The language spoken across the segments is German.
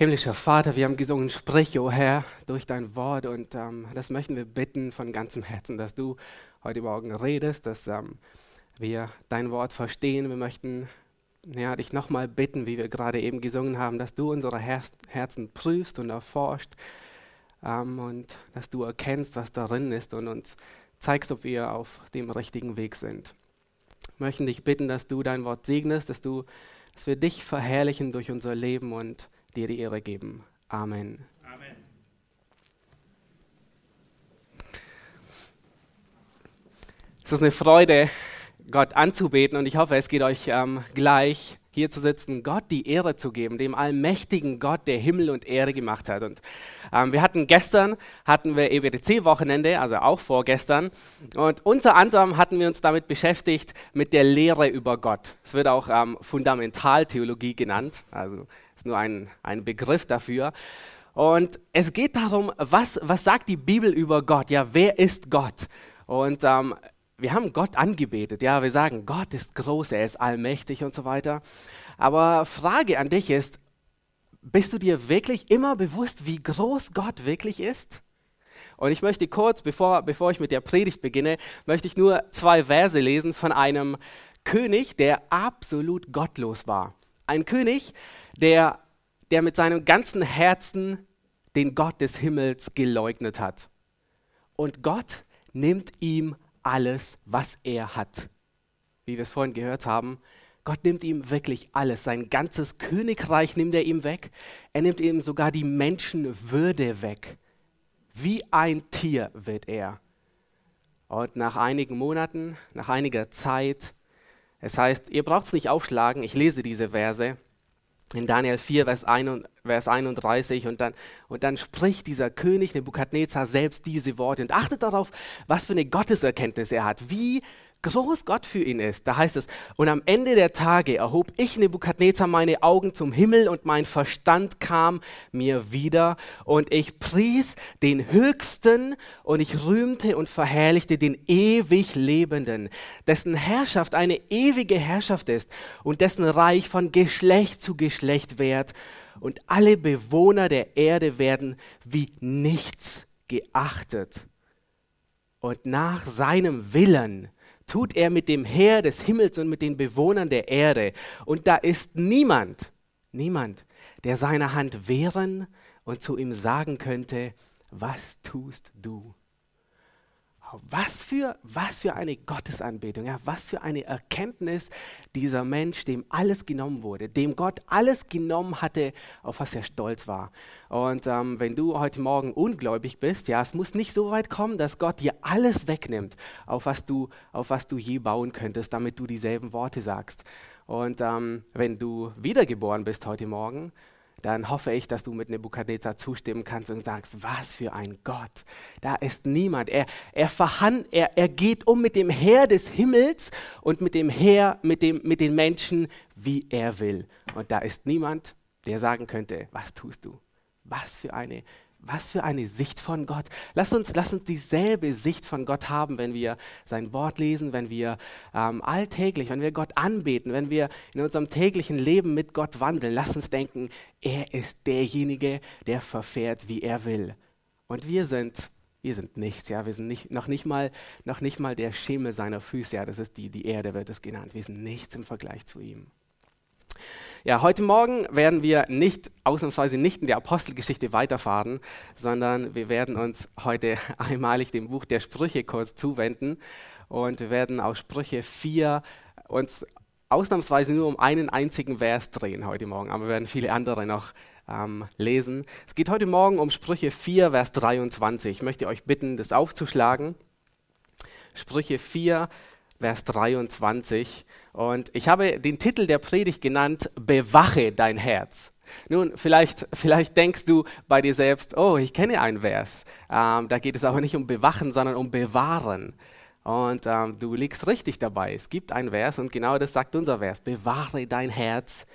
Himmlischer Vater, wir haben gesungen, sprich, o oh Herr, durch dein Wort und ähm, das möchten wir bitten von ganzem Herzen, dass du heute Morgen redest, dass ähm, wir dein Wort verstehen. Wir möchten ja, dich nochmal bitten, wie wir gerade eben gesungen haben, dass du unsere Her Herzen prüfst und erforscht ähm, und dass du erkennst, was darin ist und uns zeigst, ob wir auf dem richtigen Weg sind. Wir möchten dich bitten, dass du dein Wort segnest, dass, du, dass wir dich verherrlichen durch unser Leben und dir die Ehre geben. Amen. Amen. Es ist eine Freude, Gott anzubeten und ich hoffe, es geht euch ähm, gleich hier zu sitzen, Gott die Ehre zu geben, dem allmächtigen Gott, der Himmel und Erde gemacht hat. Und ähm, wir hatten gestern, hatten wir EWTC-Wochenende, also auch vorgestern. Und unter anderem hatten wir uns damit beschäftigt, mit der Lehre über Gott. Es wird auch ähm, Fundamentaltheologie genannt, also nur ein, ein Begriff dafür. Und es geht darum, was, was sagt die Bibel über Gott? Ja, wer ist Gott? Und ähm, wir haben Gott angebetet. Ja, wir sagen, Gott ist groß, er ist allmächtig und so weiter. Aber Frage an dich ist, bist du dir wirklich immer bewusst, wie groß Gott wirklich ist? Und ich möchte kurz, bevor, bevor ich mit der Predigt beginne, möchte ich nur zwei Verse lesen von einem König, der absolut gottlos war. Ein König, der, der mit seinem ganzen Herzen den Gott des Himmels geleugnet hat. Und Gott nimmt ihm alles, was er hat. Wie wir es vorhin gehört haben, Gott nimmt ihm wirklich alles. Sein ganzes Königreich nimmt er ihm weg. Er nimmt ihm sogar die Menschenwürde weg. Wie ein Tier wird er. Und nach einigen Monaten, nach einiger Zeit, es heißt, ihr braucht es nicht aufschlagen, ich lese diese Verse in Daniel 4, Vers, 31 und dann, und dann spricht dieser König Nebukadnezar selbst diese Worte und achtet darauf, was für eine Gotteserkenntnis er hat, wie groß Gott für ihn ist. Da heißt es, und am Ende der Tage erhob ich Nebukadnezar meine Augen zum Himmel und mein Verstand kam mir wieder und ich pries den Höchsten und ich rühmte und verherrlichte den ewig Lebenden, dessen Herrschaft eine ewige Herrschaft ist und dessen Reich von Geschlecht zu Geschlecht währt und alle Bewohner der Erde werden wie nichts geachtet. Und nach seinem Willen tut er mit dem Heer des Himmels und mit den Bewohnern der Erde. Und da ist niemand, niemand, der seine Hand wehren und zu ihm sagen könnte, was tust du? Was für, was für eine Gottesanbetung, ja, was für eine Erkenntnis dieser Mensch, dem alles genommen wurde, dem Gott alles genommen hatte, auf was er stolz war. Und ähm, wenn du heute Morgen ungläubig bist, ja, es muss nicht so weit kommen, dass Gott dir alles wegnimmt, auf was du, auf was du je bauen könntest, damit du dieselben Worte sagst. Und ähm, wenn du wiedergeboren bist heute Morgen, dann hoffe ich, dass du mit Nebukadnezar zustimmen kannst und sagst, was für ein Gott. Da ist niemand. Er, er, verhand, er, er geht um mit dem Heer des Himmels und mit dem Heer, mit, dem, mit den Menschen, wie er will. Und da ist niemand, der sagen könnte, was tust du? Was für eine was für eine Sicht von Gott. Lass uns, lass uns dieselbe Sicht von Gott haben, wenn wir sein Wort lesen, wenn wir ähm, alltäglich, wenn wir Gott anbeten, wenn wir in unserem täglichen Leben mit Gott wandeln. Lass uns denken, er ist derjenige, der verfährt, wie er will. Und wir sind, wir sind nichts, ja, wir sind nicht, noch, nicht mal, noch nicht mal der Schemel seiner Füße, ja, das ist die, die Erde wird es genannt. Wir sind nichts im Vergleich zu ihm. Ja, heute Morgen werden wir nicht, ausnahmsweise nicht in der Apostelgeschichte weiterfahren, sondern wir werden uns heute einmalig dem Buch der Sprüche kurz zuwenden und wir werden aus Sprüche 4 uns ausnahmsweise nur um einen einzigen Vers drehen heute Morgen, aber wir werden viele andere noch ähm, lesen. Es geht heute Morgen um Sprüche 4, Vers 23. Ich möchte euch bitten, das aufzuschlagen. Sprüche 4, Vers 23. Und ich habe den Titel der Predigt genannt, Bewache dein Herz. Nun, vielleicht, vielleicht denkst du bei dir selbst, oh, ich kenne einen Vers. Ähm, da geht es aber nicht um Bewachen, sondern um Bewahren. Und ähm, du liegst richtig dabei. Es gibt einen Vers und genau das sagt unser Vers. Bewahre dein Herz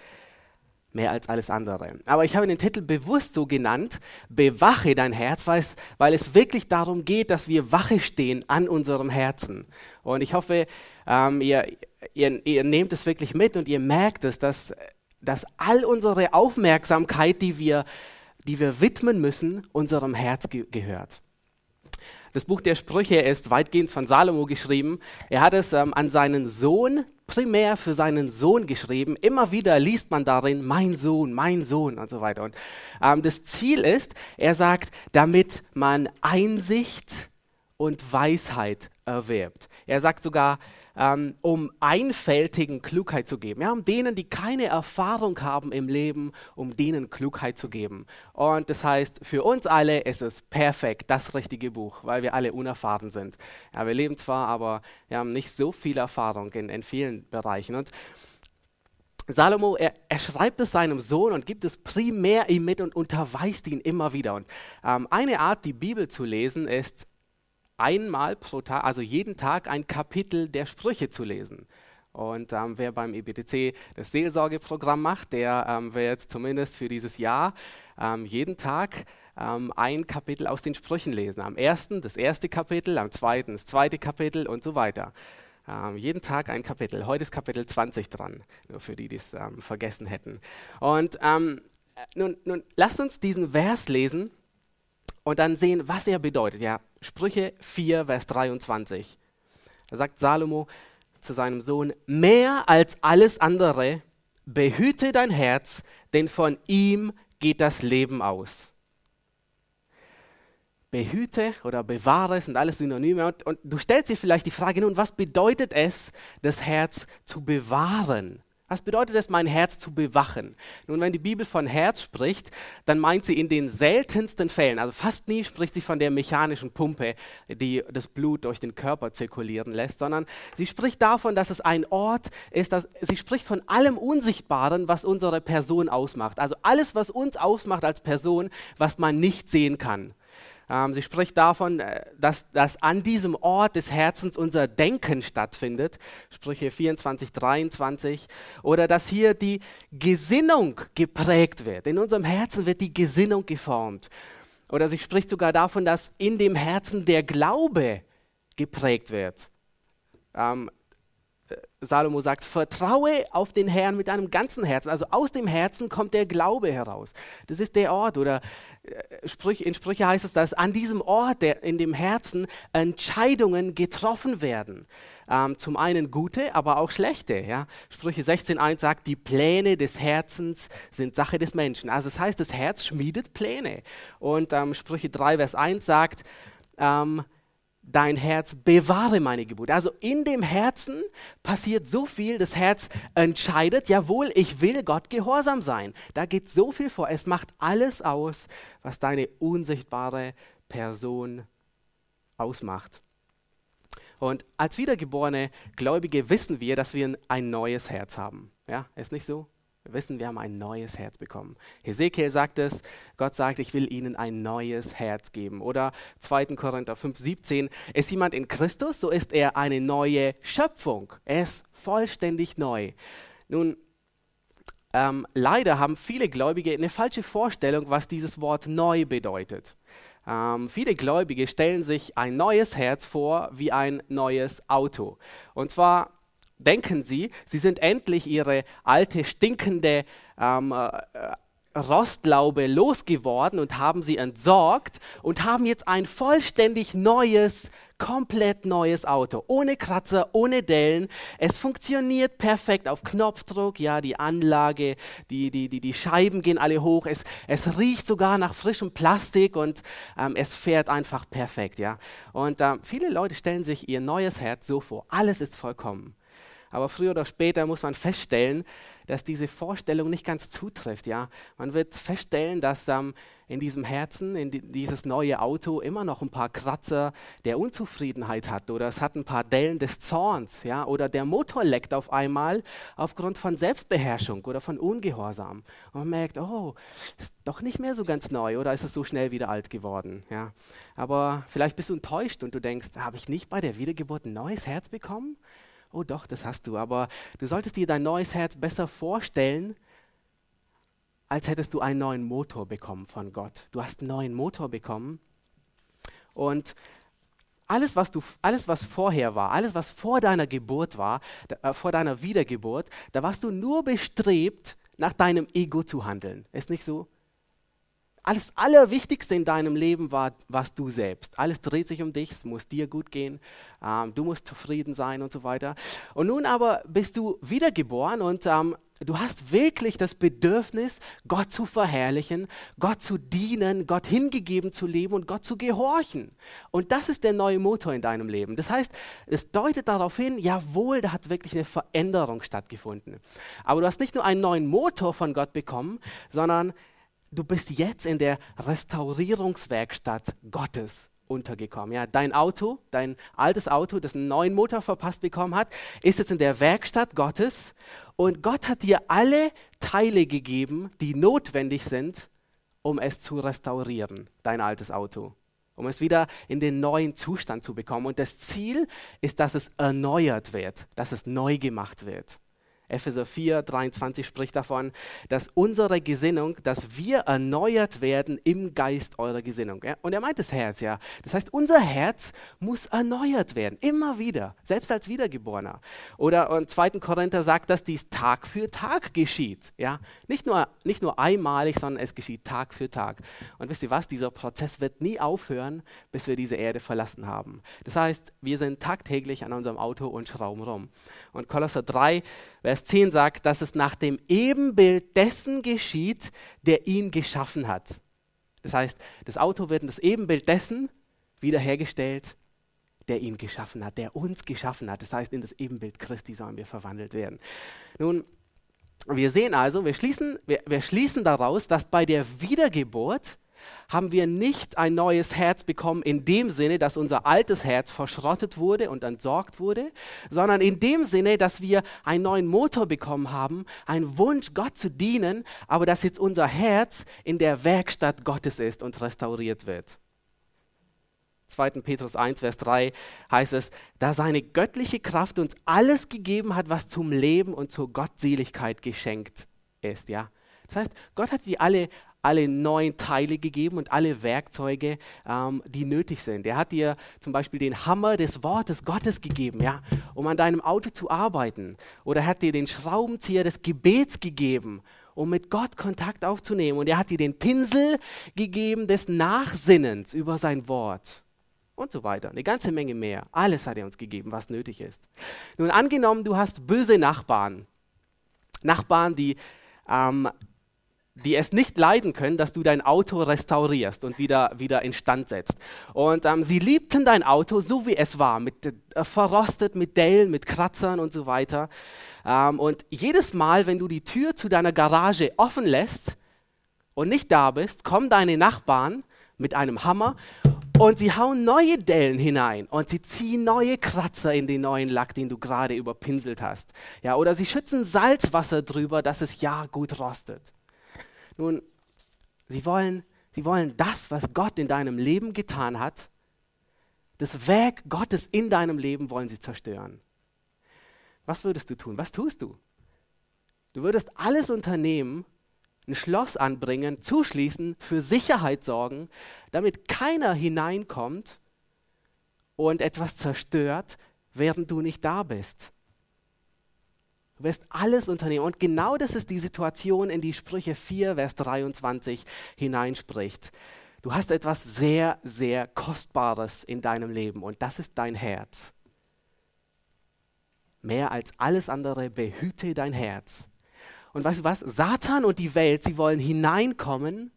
mehr als alles andere. Aber ich habe den Titel bewusst so genannt, Bewache dein Herz, weil es, weil es wirklich darum geht, dass wir Wache stehen an unserem Herzen. Und ich hoffe, ähm, ihr, ihr, ihr nehmt es wirklich mit und ihr merkt es, dass dass all unsere Aufmerksamkeit, die wir, die wir widmen müssen, unserem Herz ge gehört. Das Buch der Sprüche ist weitgehend von Salomo geschrieben. Er hat es ähm, an seinen Sohn, primär für seinen Sohn geschrieben. Immer wieder liest man darin, mein Sohn, mein Sohn und so weiter. Und ähm, das Ziel ist, er sagt, damit man Einsicht und Weisheit erwirbt. Er sagt sogar, ähm, um einfältigen Klugheit zu geben. Ja, um denen, die keine Erfahrung haben im Leben, um denen Klugheit zu geben. Und das heißt, für uns alle ist es perfekt, das richtige Buch, weil wir alle unerfahren sind. Ja, wir leben zwar, aber wir haben nicht so viel Erfahrung in, in vielen Bereichen. Und Salomo, er, er, schreibt es seinem Sohn und gibt es primär ihm mit und unterweist ihn immer wieder. Und ähm, eine Art, die Bibel zu lesen, ist einmal pro Tag, also jeden Tag ein Kapitel der Sprüche zu lesen. Und ähm, wer beim EBTC das Seelsorgeprogramm macht, der ähm, wird zumindest für dieses Jahr ähm, jeden Tag ähm, ein Kapitel aus den Sprüchen lesen. Am ersten das erste Kapitel, am zweiten das zweite Kapitel und so weiter. Ähm, jeden Tag ein Kapitel. Heute ist Kapitel 20 dran, nur für die, die es ähm, vergessen hätten. Und nun, nun lasst uns diesen Vers lesen und dann sehen, was er bedeutet. Ja, Sprüche 4, Vers 23. Da sagt Salomo zu seinem Sohn, mehr als alles andere, behüte dein Herz, denn von ihm geht das Leben aus. Behüte oder bewahre sind alles Synonyme. Und, und du stellst dir vielleicht die Frage, nun, was bedeutet es, das Herz zu bewahren? Was bedeutet es, mein Herz zu bewachen? Nun, wenn die Bibel von Herz spricht, dann meint sie in den seltensten Fällen, also fast nie spricht sie von der mechanischen Pumpe, die das Blut durch den Körper zirkulieren lässt, sondern sie spricht davon, dass es ein Ort ist, dass, sie spricht von allem Unsichtbaren, was unsere Person ausmacht. Also alles, was uns ausmacht als Person, was man nicht sehen kann. Ähm, sie spricht davon, äh, dass, dass an diesem Ort des Herzens unser Denken stattfindet, Sprüche 24, 23, oder dass hier die Gesinnung geprägt wird. In unserem Herzen wird die Gesinnung geformt. Oder sie spricht sogar davon, dass in dem Herzen der Glaube geprägt wird. Ähm, Salomo sagt, vertraue auf den Herrn mit deinem ganzen Herzen. Also aus dem Herzen kommt der Glaube heraus. Das ist der Ort. Oder äh, in Sprüche heißt es, dass an diesem Ort, der, in dem Herzen, Entscheidungen getroffen werden. Ähm, zum einen gute, aber auch schlechte. Sprüche 16.1 sagt, die Pläne des Herzens sind Sache des Menschen. Also das heißt, das Herz schmiedet Pläne. Und ähm, Sprüche 3, Vers 1 sagt, ähm, dein Herz, bewahre meine Gebote. Also in dem Herzen passiert so viel, das Herz entscheidet, jawohl, ich will Gott gehorsam sein. Da geht so viel vor. Es macht alles aus, was deine unsichtbare Person ausmacht. Und als wiedergeborene Gläubige wissen wir, dass wir ein neues Herz haben. Ja, ist nicht so? Wir wissen, wir haben ein neues Herz bekommen. Hesekiel sagt es, Gott sagt, ich will ihnen ein neues Herz geben. Oder 2. Korinther 5, 17, ist jemand in Christus, so ist er eine neue Schöpfung. Er ist vollständig neu. Nun, ähm, leider haben viele Gläubige eine falsche Vorstellung, was dieses Wort neu bedeutet. Ähm, viele Gläubige stellen sich ein neues Herz vor wie ein neues Auto. Und zwar denken sie, sie sind endlich ihre alte, stinkende ähm, äh, Rostlaube losgeworden und haben sie entsorgt und haben jetzt ein vollständig neues, komplett neues Auto. Ohne Kratzer, ohne Dellen. Es funktioniert perfekt auf Knopfdruck. Ja, die Anlage, die, die, die, die Scheiben gehen alle hoch. Es, es riecht sogar nach frischem Plastik und ähm, es fährt einfach perfekt. Ja, und ähm, viele Leute stellen sich ihr neues Herz so vor. Alles ist vollkommen. Aber früher oder später muss man feststellen, dass diese Vorstellung nicht ganz zutrifft. Ja? Man wird feststellen, dass ähm, in diesem Herzen, in die, dieses neue Auto immer noch ein paar Kratzer der Unzufriedenheit hat oder es hat ein paar Dellen des Zorns ja? oder der Motor leckt auf einmal aufgrund von Selbstbeherrschung oder von Ungehorsam. Und man merkt, oh, ist doch nicht mehr so ganz neu oder ist es so schnell wieder alt geworden. Ja? Aber vielleicht bist du enttäuscht und du denkst, habe ich nicht bei der Wiedergeburt ein neues Herz bekommen? Oh doch, das hast du, aber du solltest dir dein neues Herz besser vorstellen, als hättest du einen neuen Motor bekommen von Gott. Du hast einen neuen Motor bekommen und alles, was du, alles, was vorher war, alles, was vor deiner Geburt war, äh, vor deiner Wiedergeburt, da warst du nur bestrebt, nach deinem Ego zu handeln. Ist nicht so? Alles Allerwichtigste in deinem Leben war, warst du selbst. Alles dreht sich um dich, es muss dir gut gehen, ähm, du musst zufrieden sein und so weiter. Und nun aber bist du wiedergeboren und ähm, du hast wirklich das Bedürfnis, Gott zu verherrlichen, Gott zu dienen, Gott hingegeben zu leben und Gott zu gehorchen. Und das ist der neue Motor in deinem Leben. Das heißt, es deutet darauf hin, jawohl, da hat wirklich eine Veränderung stattgefunden. Aber du hast nicht nur einen neuen Motor von Gott bekommen, sondern du bist jetzt in der Restaurierungswerkstatt Gottes untergekommen. Ja, dein Auto, dein altes Auto, das einen neuen Motor verpasst bekommen hat, ist jetzt in der Werkstatt Gottes und Gott hat dir alle Teile gegeben, die notwendig sind, um es zu restaurieren, dein altes Auto, um es wieder in den neuen Zustand zu bekommen. Und das Ziel ist, dass es erneuert wird, dass es neu gemacht wird. Epheser 4, 23 spricht davon, dass unsere Gesinnung, dass wir erneuert werden im Geist eurer Gesinnung. Und er meint das Herz, ja. Das heißt, unser Herz muss erneuert werden, immer wieder, selbst als Wiedergeborener. Oder und 2. Korinther sagt, dass dies Tag für Tag geschieht. Ja? Nicht, nur, nicht nur einmalig, sondern es geschieht Tag für Tag. Und wisst ihr was, dieser Prozess wird nie aufhören, bis wir diese Erde verlassen haben. Das heißt, wir sind tagtäglich an unserem Auto und schrauben rum. Und Kolosser 3, Vers 10 sagt, dass es nach dem Ebenbild dessen geschieht, der ihn geschaffen hat. Das heißt, das Auto wird in das Ebenbild dessen wiederhergestellt, der ihn geschaffen hat, der uns geschaffen hat. Das heißt, in das Ebenbild Christi sollen wir verwandelt werden. Nun, wir sehen also, wir schließen, wir, wir schließen daraus, dass bei der Wiedergeburt haben wir nicht ein neues Herz bekommen in dem Sinne, dass unser altes Herz verschrottet wurde und entsorgt wurde, sondern in dem Sinne, dass wir einen neuen Motor bekommen haben, einen Wunsch, Gott zu dienen, aber dass jetzt unser Herz in der Werkstatt Gottes ist und restauriert wird. 2. Petrus 1, Vers 3 heißt es, da seine göttliche Kraft uns alles gegeben hat, was zum Leben und zur Gottseligkeit geschenkt ist. Ja? Das heißt, Gott hat die alle alle neuen Teile gegeben und alle Werkzeuge, ähm, die nötig sind. Er hat dir zum Beispiel den Hammer des Wortes Gottes gegeben, ja, um an deinem Auto zu arbeiten. Oder er hat dir den Schraubenzieher des Gebets gegeben, um mit Gott Kontakt aufzunehmen. Und er hat dir den Pinsel gegeben des Nachsinnens über sein Wort. Und so weiter. Eine ganze Menge mehr. Alles hat er uns gegeben, was nötig ist. Nun angenommen, du hast böse Nachbarn. Nachbarn, die ähm, die es nicht leiden können, dass du dein Auto restaurierst und wieder, wieder instand setzt. Und ähm, sie liebten dein Auto so, wie es war, mit, äh, verrostet, mit Dellen, mit Kratzern und so weiter. Ähm, und jedes Mal, wenn du die Tür zu deiner Garage offen lässt und nicht da bist, kommen deine Nachbarn mit einem Hammer und sie hauen neue Dellen hinein und sie ziehen neue Kratzer in den neuen Lack, den du gerade überpinselt hast. Ja, oder sie schützen Salzwasser drüber, dass es ja gut rostet. Nun, sie wollen, sie wollen das, was Gott in deinem Leben getan hat, das Werk Gottes in deinem Leben wollen sie zerstören. Was würdest du tun? Was tust du? Du würdest alles unternehmen, ein Schloss anbringen, zuschließen, für Sicherheit sorgen, damit keiner hineinkommt und etwas zerstört, während du nicht da bist. Du wirst alles unternehmen. Und genau das ist die Situation, in die Sprüche 4, Vers 23 hineinspricht. Du hast etwas sehr, sehr Kostbares in deinem Leben und das ist dein Herz. Mehr als alles andere behüte dein Herz. Und weißt du was? Satan und die Welt, sie wollen hineinkommen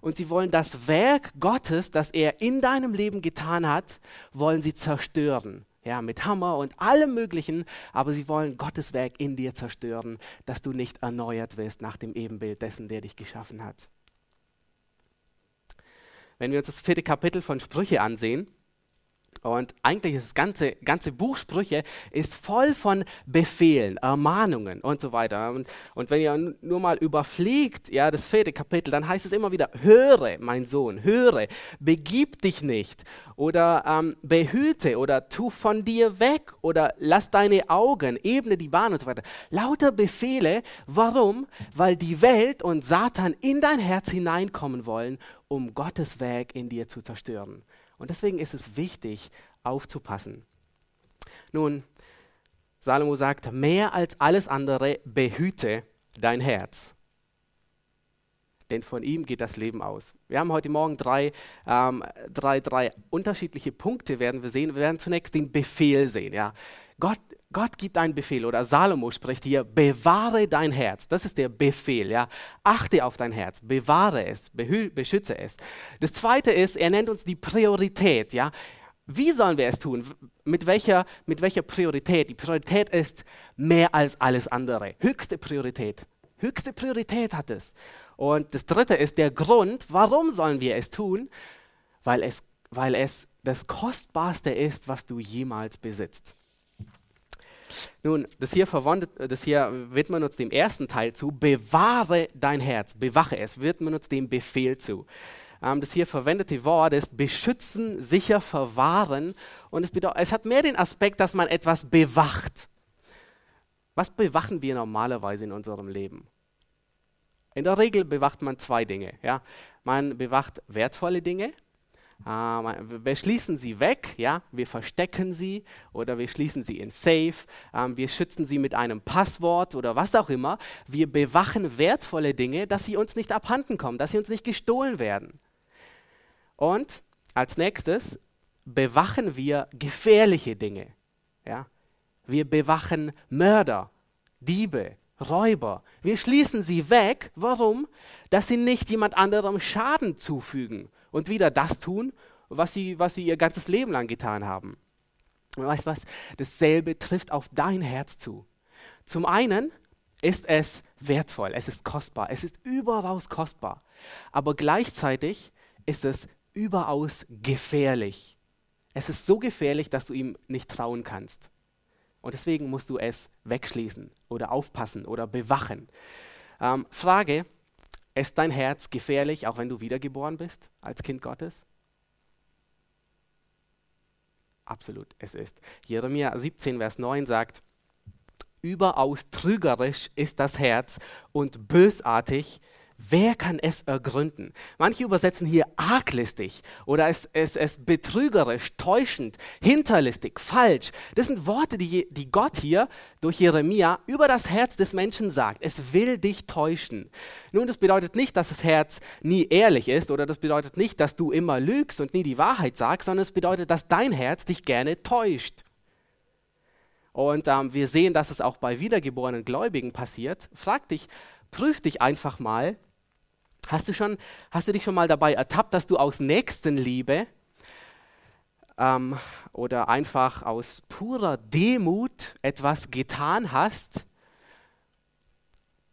und sie wollen das Werk Gottes, das er in deinem Leben getan hat, wollen sie zerstören ja, mit Hammer und allem Möglichen, aber sie wollen Gottes Werk in dir zerstören, dass du nicht erneuert wirst nach dem Ebenbild dessen, der dich geschaffen hat. Wenn wir uns das vierte Kapitel von Sprüche ansehen, und eigentlich ist das ganze, ganze Buch Sprüche ist voll von Befehlen, Ermahnungen und so weiter. Und, und wenn ihr nur mal überfliegt, ja, das vierte Kapitel, dann heißt es immer wieder, höre, mein Sohn, höre, begib dich nicht oder ähm, behüte oder tu von dir weg oder lass deine Augen, ebne die Bahn und so weiter. Lauter Befehle. Warum? Weil die Welt und Satan in dein Herz hineinkommen wollen, um Gottes Werk in dir zu zerstören. Und deswegen ist es wichtig, aufzupassen. Nun, Salomo sagt, mehr als alles andere behüte dein Herz. Denn von ihm geht das Leben aus. Wir haben heute Morgen drei, ähm, drei, drei unterschiedliche Punkte, werden wir sehen. Wir werden zunächst den Befehl sehen. Ja. Gott, Gott gibt einen Befehl oder Salomo spricht hier, bewahre dein Herz. Das ist der Befehl. Ja. Achte auf dein Herz, bewahre es, beschütze es. Das zweite ist, er nennt uns die Priorität. Ja. Wie sollen wir es tun? Mit welcher, mit welcher Priorität? Die Priorität ist mehr als alles andere. Höchste Priorität. Höchste Priorität hat es. Und das dritte ist der Grund, warum sollen wir es tun? Weil es, weil es das Kostbarste ist, was du jemals besitzt. Nun, das hier, das hier wird man uns dem ersten Teil zu, bewahre dein Herz, bewache es, wird man uns dem Befehl zu. Ähm, das hier verwendete Wort ist beschützen, sicher verwahren und es, bedeutet, es hat mehr den Aspekt, dass man etwas bewacht. Was bewachen wir normalerweise in unserem Leben? In der Regel bewacht man zwei Dinge. Ja? Man bewacht wertvolle Dinge äh, wir schließen sie weg, ja, wir verstecken sie oder wir schließen sie in Safe, ähm, wir schützen sie mit einem Passwort oder was auch immer. Wir bewachen wertvolle Dinge, dass sie uns nicht abhanden kommen, dass sie uns nicht gestohlen werden. Und als nächstes bewachen wir gefährliche Dinge. Ja? Wir bewachen Mörder, Diebe, Räuber. Wir schließen sie weg. Warum? Dass sie nicht jemand anderem Schaden zufügen und wieder das tun, was sie, was sie ihr ganzes Leben lang getan haben. Und weißt was? Dasselbe trifft auf dein Herz zu. Zum einen ist es wertvoll, es ist kostbar, es ist überaus kostbar. Aber gleichzeitig ist es überaus gefährlich. Es ist so gefährlich, dass du ihm nicht trauen kannst. Und deswegen musst du es wegschließen oder aufpassen oder bewachen. Ähm, Frage, ist dein Herz gefährlich, auch wenn du wiedergeboren bist als Kind Gottes? Absolut, es ist. Jeremia 17, Vers 9 sagt, überaus trügerisch ist das Herz und bösartig, Wer kann es ergründen? Manche übersetzen hier arglistig oder es, es, es betrügerisch, täuschend, hinterlistig, falsch. Das sind Worte, die, die Gott hier durch Jeremia über das Herz des Menschen sagt. Es will dich täuschen. Nun, das bedeutet nicht, dass das Herz nie ehrlich ist oder das bedeutet nicht, dass du immer lügst und nie die Wahrheit sagst, sondern es bedeutet, dass dein Herz dich gerne täuscht. Und ähm, wir sehen, dass es auch bei wiedergeborenen Gläubigen passiert. Frag dich, prüf dich einfach mal, Hast du, schon, hast du dich schon mal dabei ertappt, dass du aus Nächstenliebe ähm, oder einfach aus purer Demut etwas getan hast,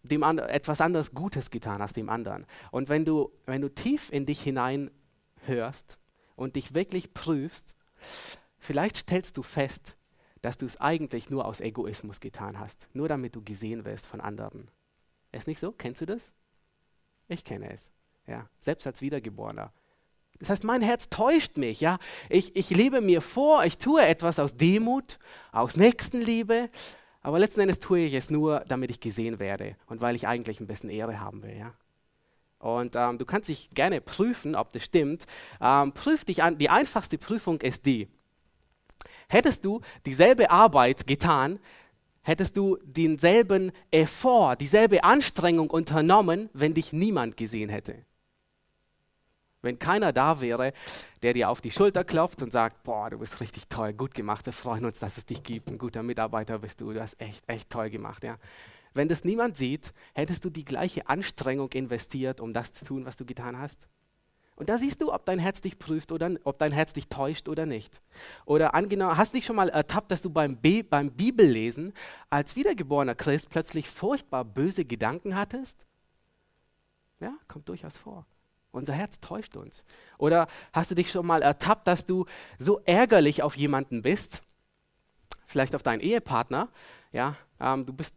dem etwas anderes Gutes getan hast dem anderen. Und wenn du, wenn du tief in dich hinein hörst und dich wirklich prüfst, vielleicht stellst du fest, dass du es eigentlich nur aus Egoismus getan hast, nur damit du gesehen wirst von anderen. Ist nicht so? Kennst du das? Ich kenne es. Ja, selbst als Wiedergeborener. Das heißt, mein Herz täuscht mich. Ja, ich, ich lebe mir vor, ich tue etwas aus Demut, aus Nächstenliebe, aber letzten Endes tue ich es nur, damit ich gesehen werde und weil ich eigentlich ein bisschen Ehre haben will. Ja. Und ähm, du kannst dich gerne prüfen, ob das stimmt. Ähm, prüf dich an. Die einfachste Prüfung ist die: Hättest du dieselbe Arbeit getan, hättest du denselben Effort, dieselbe Anstrengung unternommen, wenn dich niemand gesehen hätte. Wenn keiner da wäre, der dir auf die Schulter klopft und sagt, boah, du bist richtig toll, gut gemacht, wir freuen uns, dass es dich gibt, ein guter Mitarbeiter bist du, du hast echt, echt toll gemacht. Ja. Wenn das niemand sieht, hättest du die gleiche Anstrengung investiert, um das zu tun, was du getan hast? Und da siehst du, ob dein Herz dich prüft oder ob dein Herz dich täuscht oder nicht. Oder angenommen, hast du dich schon mal ertappt, dass du beim, Be beim Bibellesen als wiedergeborener Christ plötzlich furchtbar böse Gedanken hattest? Ja, kommt durchaus vor. Unser Herz täuscht uns. Oder hast du dich schon mal ertappt, dass du so ärgerlich auf jemanden bist, vielleicht auf deinen Ehepartner, ja, ähm, du bist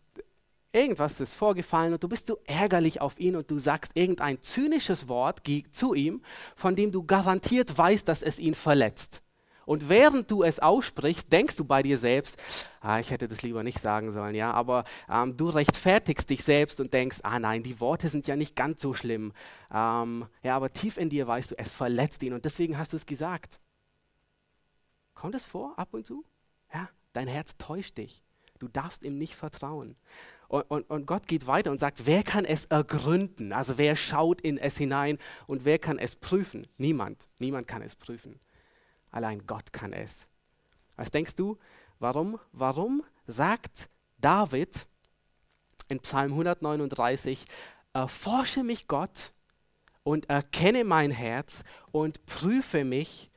irgendwas ist vorgefallen und du bist so ärgerlich auf ihn und du sagst irgendein zynisches Wort zu ihm, von dem du garantiert weißt, dass es ihn verletzt. Und während du es aussprichst, denkst du bei dir selbst, ah, ich hätte das lieber nicht sagen sollen, ja, aber ähm, du rechtfertigst dich selbst und denkst, ah nein, die Worte sind ja nicht ganz so schlimm. Ähm, ja, aber tief in dir weißt du, es verletzt ihn und deswegen hast du es gesagt. Kommt es vor, ab und zu? Ja, dein Herz täuscht dich. Du darfst ihm nicht vertrauen. Und, und, und, Gott geht weiter und sagt, wer kann es ergründen? Also wer schaut in es hinein und wer kann es prüfen? Niemand. Niemand kann es prüfen. Allein Gott kann es. Was denkst du? Warum? Warum sagt David in Psalm 139, erforsche mich Gott und erkenne mein Herz und prüfe mich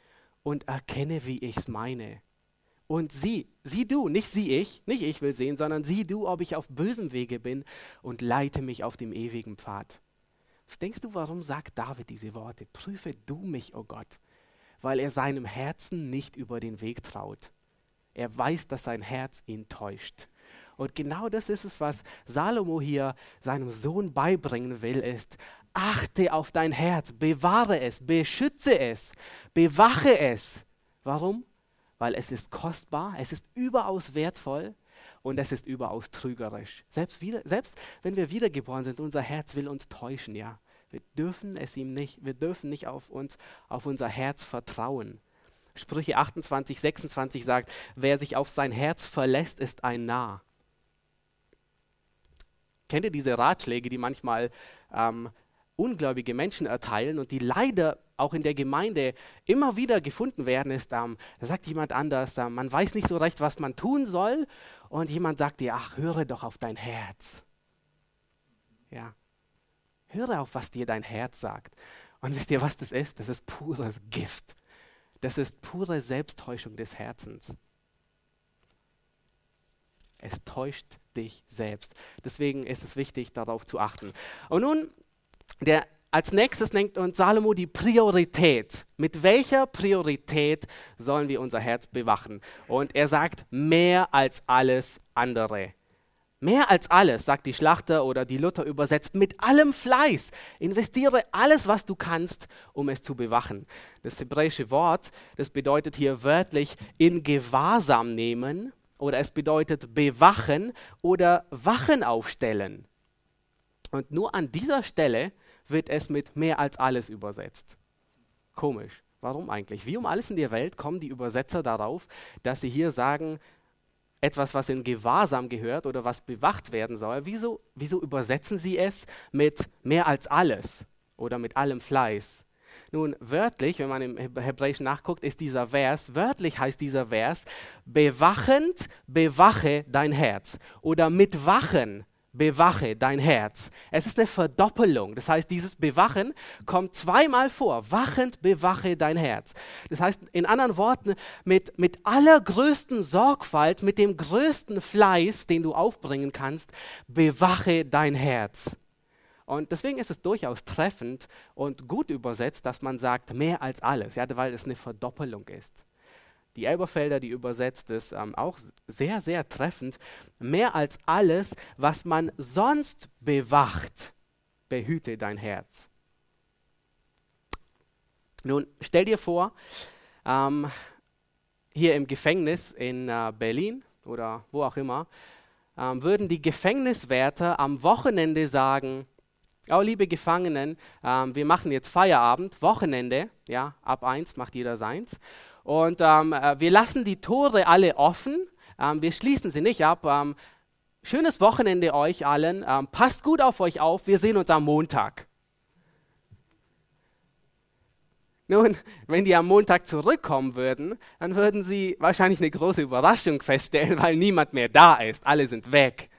und erkenne, wie ich es meine. Und sieh, sieh du, nicht sieh ich, nicht ich will sehen, sondern sieh du, ob ich auf bösem Wege bin und leite mich auf dem ewigen Pfad. Was denkst du, warum sagt David diese Worte? Prüfe du mich, o oh Gott, weil er seinem Herzen nicht über den Weg traut. Er weiß, dass sein Herz ihn täuscht. Und genau das ist es, was Salomo hier seinem Sohn beibringen will, ist, achte auf dein Herz, bewahre es, beschütze es, bewache es. Warum? Weil es ist kostbar, es ist überaus wertvoll und es ist überaus trügerisch. Selbst, wieder, selbst wenn wir wiedergeboren sind, unser Herz will uns täuschen, ja. Wir dürfen es ihm nicht, wir dürfen nicht auf uns, auf unser Herz vertrauen. Sprüche 28, 26 sagt, wer sich auf sein Herz verlässt, ist ein Narr. Kennt ihr diese Ratschläge, die manchmal ähm, ungläubige Menschen erteilen und die leider auch in der Gemeinde immer wieder gefunden werden, ist, ähm, da sagt jemand anders, äh, man weiß nicht so recht, was man tun soll und jemand sagt dir, ach, höre doch auf dein Herz. Ja, höre auf, was dir dein Herz sagt. Und wisst ihr, was das ist? Das ist pures Gift. Das ist pure Selbsttäuschung des Herzens. Es täuscht dich selbst. Deswegen ist es wichtig, darauf zu achten. Und nun, der, als nächstes nennt uns Salomo die Priorität. Mit welcher Priorität sollen wir unser Herz bewachen? Und er sagt, mehr als alles andere. Mehr als alles, sagt die Schlachter oder die Luther übersetzt, mit allem Fleiß. Investiere alles, was du kannst, um es zu bewachen. Das hebräische Wort, das bedeutet hier wörtlich in Gewahrsam nehmen oder es bedeutet bewachen oder Wachen aufstellen. Und nur an dieser Stelle wird es mit mehr als alles übersetzt. Komisch. Warum eigentlich? Wie um alles in der Welt kommen die Übersetzer darauf, dass sie hier sagen, etwas, was in Gewahrsam gehört oder was bewacht werden soll, wieso, wieso übersetzen sie es mit mehr als alles oder mit allem Fleiß? Nun, wörtlich, wenn man im Hebräischen nachguckt, ist dieser Vers, wörtlich heißt dieser Vers, bewachend bewache dein Herz oder mit Wachen bewache dein Herz. Es ist eine Verdoppelung. Das heißt, dieses Bewachen kommt zweimal vor. Wachend bewache dein Herz. Das heißt, in anderen Worten, mit, mit allergrößten Sorgfalt, mit dem größten Fleiß, den du aufbringen kannst, bewache dein Herz. Und deswegen ist es durchaus treffend und gut übersetzt, dass man sagt, mehr als alles, ja, weil es eine Verdoppelung ist. Die Elberfelder, die übersetzt es ähm, auch sehr, sehr treffend. Mehr als alles, was man sonst bewacht, behüte dein Herz. Nun, stell dir vor, ähm, hier im Gefängnis in äh, Berlin oder wo auch immer, ähm, würden die Gefängniswärter am Wochenende sagen, Oh, liebe Gefangenen, ähm, wir machen jetzt Feierabend, Wochenende, ja, ab eins macht jeder seins. Und ähm, äh, wir lassen die Tore alle offen, ähm, wir schließen sie nicht ab. Ähm, schönes Wochenende euch allen, ähm, passt gut auf euch auf, wir sehen uns am Montag. Nun, wenn die am Montag zurückkommen würden, dann würden sie wahrscheinlich eine große Überraschung feststellen, weil niemand mehr da ist, alle sind weg.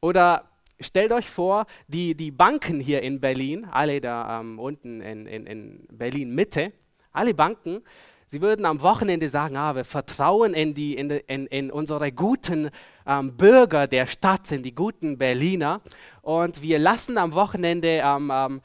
Oder stellt euch vor, die, die Banken hier in Berlin, alle da ähm, unten in, in, in Berlin Mitte, alle Banken, sie würden am Wochenende sagen, ah, wir vertrauen in, die, in, in, in unsere guten ähm, Bürger der Stadt, in die guten Berliner und wir lassen am Wochenende ähm, ähm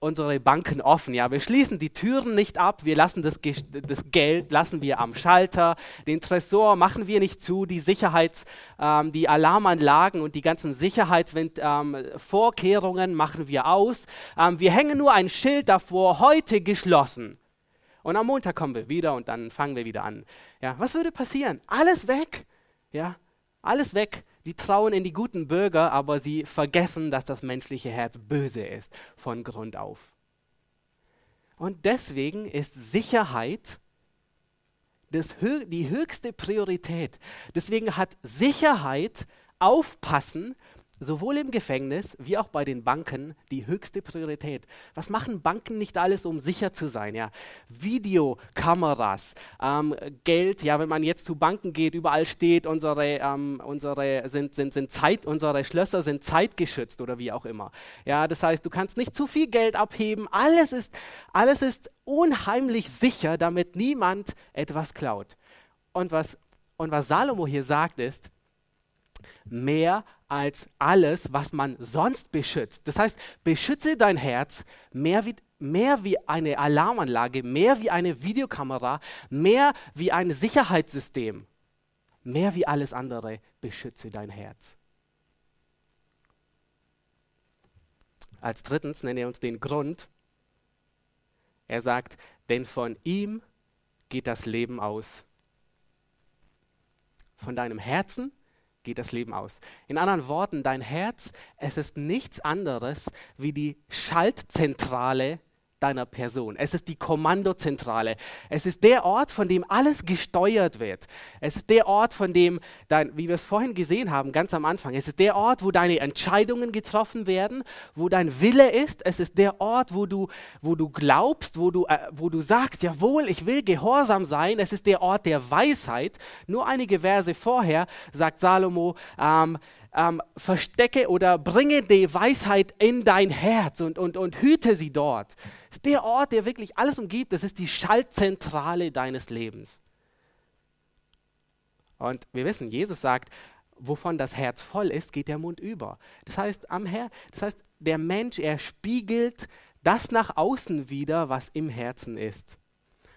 unsere Banken offen. Ja, wir schließen die Türen nicht ab, wir lassen das, das Geld lassen wir am Schalter, den Tresor machen wir nicht zu, die Sicherheits, ähm, die Alarmanlagen und die ganzen Sicherheitsvorkehrungen ähm, machen wir aus. Ähm, wir hängen nur ein Schild davor, heute geschlossen. Und am Montag kommen wir wieder und dann fangen wir wieder an. Ja, was würde passieren? Alles weg. Ja, alles weg. Die trauen in die guten Bürger, aber sie vergessen, dass das menschliche Herz böse ist von Grund auf. Und deswegen ist Sicherheit das, die höchste Priorität. Deswegen hat Sicherheit Aufpassen sowohl im Gefängnis wie auch bei den Banken die höchste Priorität. Was machen Banken nicht alles, um sicher zu sein? Ja? Videokameras, ähm, Geld, ja, wenn man jetzt zu Banken geht, überall steht, unsere, ähm, unsere, sind, sind, sind Zeit, unsere Schlösser sind zeitgeschützt oder wie auch immer. Ja, das heißt, du kannst nicht zu viel Geld abheben, alles ist, alles ist unheimlich sicher, damit niemand etwas klaut. Und was, und was Salomo hier sagt ist, mehr als alles, was man sonst beschützt. Das heißt, beschütze dein Herz mehr wie, mehr wie eine Alarmanlage, mehr wie eine Videokamera, mehr wie ein Sicherheitssystem, mehr wie alles andere, beschütze dein Herz. Als drittens nenne er uns den Grund. Er sagt, denn von ihm geht das Leben aus. Von deinem Herzen geht das Leben aus. In anderen Worten, dein Herz, es ist nichts anderes wie die Schaltzentrale deiner Person. Es ist die Kommandozentrale. Es ist der Ort, von dem alles gesteuert wird. Es ist der Ort, von dem, dein, wie wir es vorhin gesehen haben, ganz am Anfang, es ist der Ort, wo deine Entscheidungen getroffen werden, wo dein Wille ist. Es ist der Ort, wo du, wo du glaubst, wo du, äh, wo du sagst, jawohl, ich will gehorsam sein. Es ist der Ort der Weisheit. Nur einige Verse vorher sagt Salomo, ähm, ähm, verstecke oder bringe die Weisheit in dein Herz und, und, und hüte sie dort. Das ist der Ort, der wirklich alles umgibt. Das ist die Schaltzentrale deines Lebens. Und wir wissen, Jesus sagt, wovon das Herz voll ist, geht der Mund über. Das heißt, am Her das heißt, der Mensch, er spiegelt das nach außen wieder, was im Herzen ist.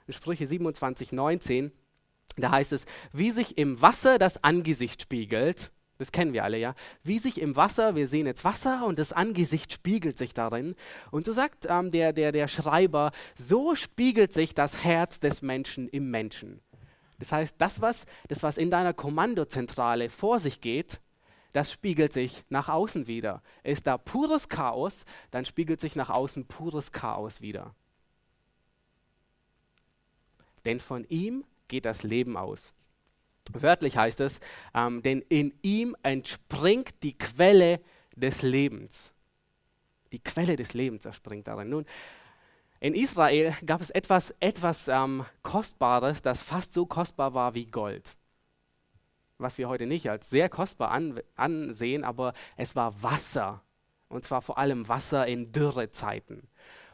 In Sprüche 27, 19, da heißt es, wie sich im Wasser das Angesicht spiegelt, das kennen wir alle, ja. Wie sich im Wasser, wir sehen jetzt Wasser und das Angesicht spiegelt sich darin. Und so sagt ähm, der, der, der Schreiber, so spiegelt sich das Herz des Menschen im Menschen. Das heißt, das was, das, was in deiner Kommandozentrale vor sich geht, das spiegelt sich nach außen wieder. Ist da pures Chaos, dann spiegelt sich nach außen pures Chaos wieder. Denn von ihm geht das Leben aus. Wörtlich heißt es, ähm, denn in ihm entspringt die Quelle des Lebens. Die Quelle des Lebens entspringt darin. Nun, in Israel gab es etwas, etwas ähm, Kostbares, das fast so kostbar war wie Gold. Was wir heute nicht als sehr kostbar an, ansehen, aber es war Wasser. Und zwar vor allem Wasser in Dürrezeiten.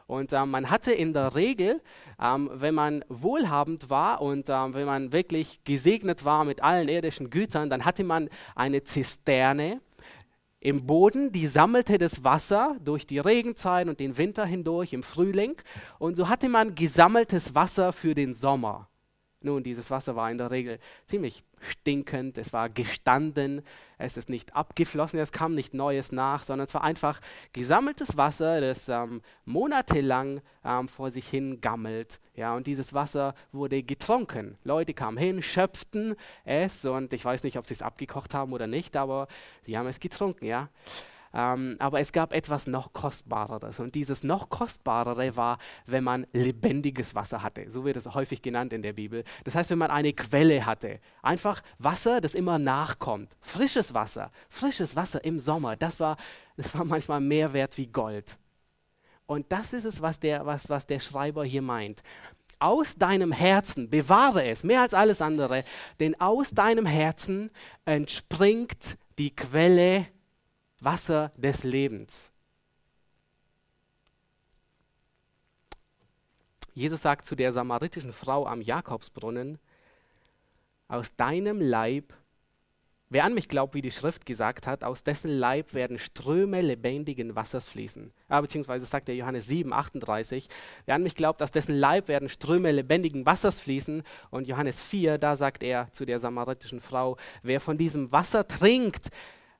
Und äh, man hatte in der Regel, ähm, wenn man wohlhabend war und äh, wenn man wirklich gesegnet war mit allen irdischen Gütern, dann hatte man eine Zisterne im Boden, die sammelte das Wasser durch die Regenzeit und den Winter hindurch im Frühling. Und so hatte man gesammeltes Wasser für den Sommer. Nun, dieses Wasser war in der Regel ziemlich stinkend, es war gestanden, es ist nicht abgeflossen, es kam nicht Neues nach, sondern es war einfach gesammeltes Wasser, das ähm, monatelang ähm, vor sich hin gammelt. Ja, und dieses Wasser wurde getrunken. Leute kamen hin, schöpften es und ich weiß nicht, ob sie es abgekocht haben oder nicht, aber sie haben es getrunken, ja. Ähm, aber es gab etwas noch Kostbareres. Und dieses noch Kostbarere war, wenn man lebendiges Wasser hatte. So wird es häufig genannt in der Bibel. Das heißt, wenn man eine Quelle hatte. Einfach Wasser, das immer nachkommt. Frisches Wasser. Frisches Wasser im Sommer. Das war, das war manchmal mehr wert wie Gold. Und das ist es, was der, was, was der Schreiber hier meint aus deinem Herzen, bewahre es mehr als alles andere, denn aus deinem Herzen entspringt die Quelle Wasser des Lebens. Jesus sagt zu der samaritischen Frau am Jakobsbrunnen, aus deinem Leib, wer an mich glaubt, wie die Schrift gesagt hat, aus dessen Leib werden Ströme lebendigen Wassers fließen. Ja, beziehungsweise sagt der Johannes 7, 38, wer an mich glaubt, aus dessen Leib werden Ströme lebendigen Wassers fließen. Und Johannes 4, da sagt er zu der samaritischen Frau, wer von diesem Wasser trinkt,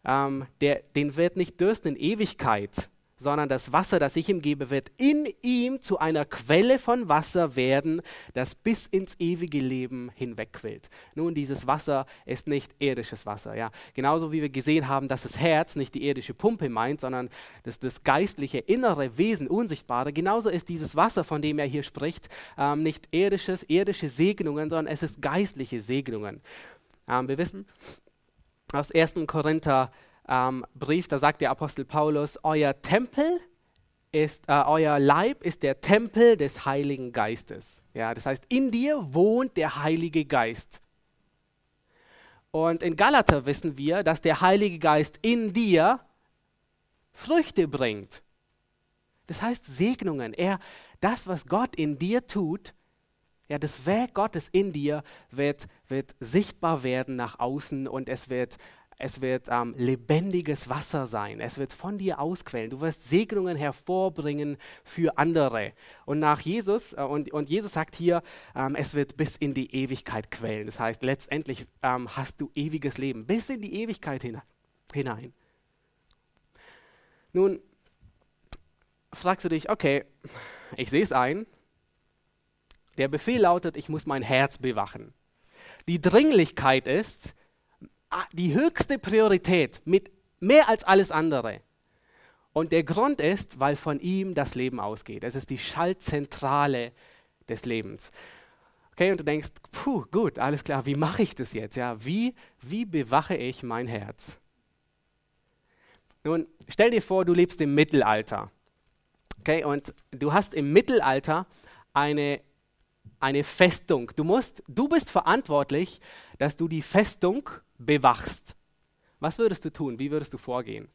ähm, der, den wird nicht dürsten in Ewigkeit, sondern das Wasser, das ich ihm gebe, wird in ihm zu einer Quelle von Wasser werden, das bis ins ewige Leben hinwegquillt. Nun, dieses Wasser ist nicht irdisches Wasser. Ja? Genauso wie wir gesehen haben, dass das Herz nicht die irdische Pumpe meint, sondern das, das geistliche, innere Wesen, unsichtbare. Genauso ist dieses Wasser, von dem er hier spricht, ähm, nicht irdisches, irdische Segnungen, sondern es ist geistliche Segnungen. Ähm, wir wissen, aus 1. Korinther ähm, Brief, da sagt der Apostel Paulus, euer Tempel ist, äh, euer Leib ist der Tempel des Heiligen Geistes. Ja, das heißt, in dir wohnt der Heilige Geist. Und in Galater wissen wir, dass der Heilige Geist in dir Früchte bringt. Das heißt Segnungen. Er, das, was Gott in dir tut, ja, das Werk Gottes in dir wird, wird sichtbar werden nach außen und es wird es wird ähm, lebendiges Wasser sein. Es wird von dir ausquellen. Du wirst Segnungen hervorbringen für andere. Und nach Jesus, äh, und, und Jesus sagt hier, ähm, es wird bis in die Ewigkeit quellen. Das heißt, letztendlich ähm, hast du ewiges Leben, bis in die Ewigkeit hinein. Nun fragst du dich, okay, ich sehe es ein. Der Befehl lautet, ich muss mein Herz bewachen. Die Dringlichkeit ist, die höchste Priorität mit mehr als alles andere. Und der Grund ist, weil von ihm das Leben ausgeht. Es ist die Schaltzentrale des Lebens. Okay, und du denkst, puh, gut, alles klar, wie mache ich das jetzt? Ja, wie, wie bewache ich mein Herz? Nun, stell dir vor, du lebst im Mittelalter. Okay, und du hast im Mittelalter eine, eine Festung. Du musst, du bist verantwortlich, dass du die Festung bewachst. Was würdest du tun? Wie würdest du vorgehen?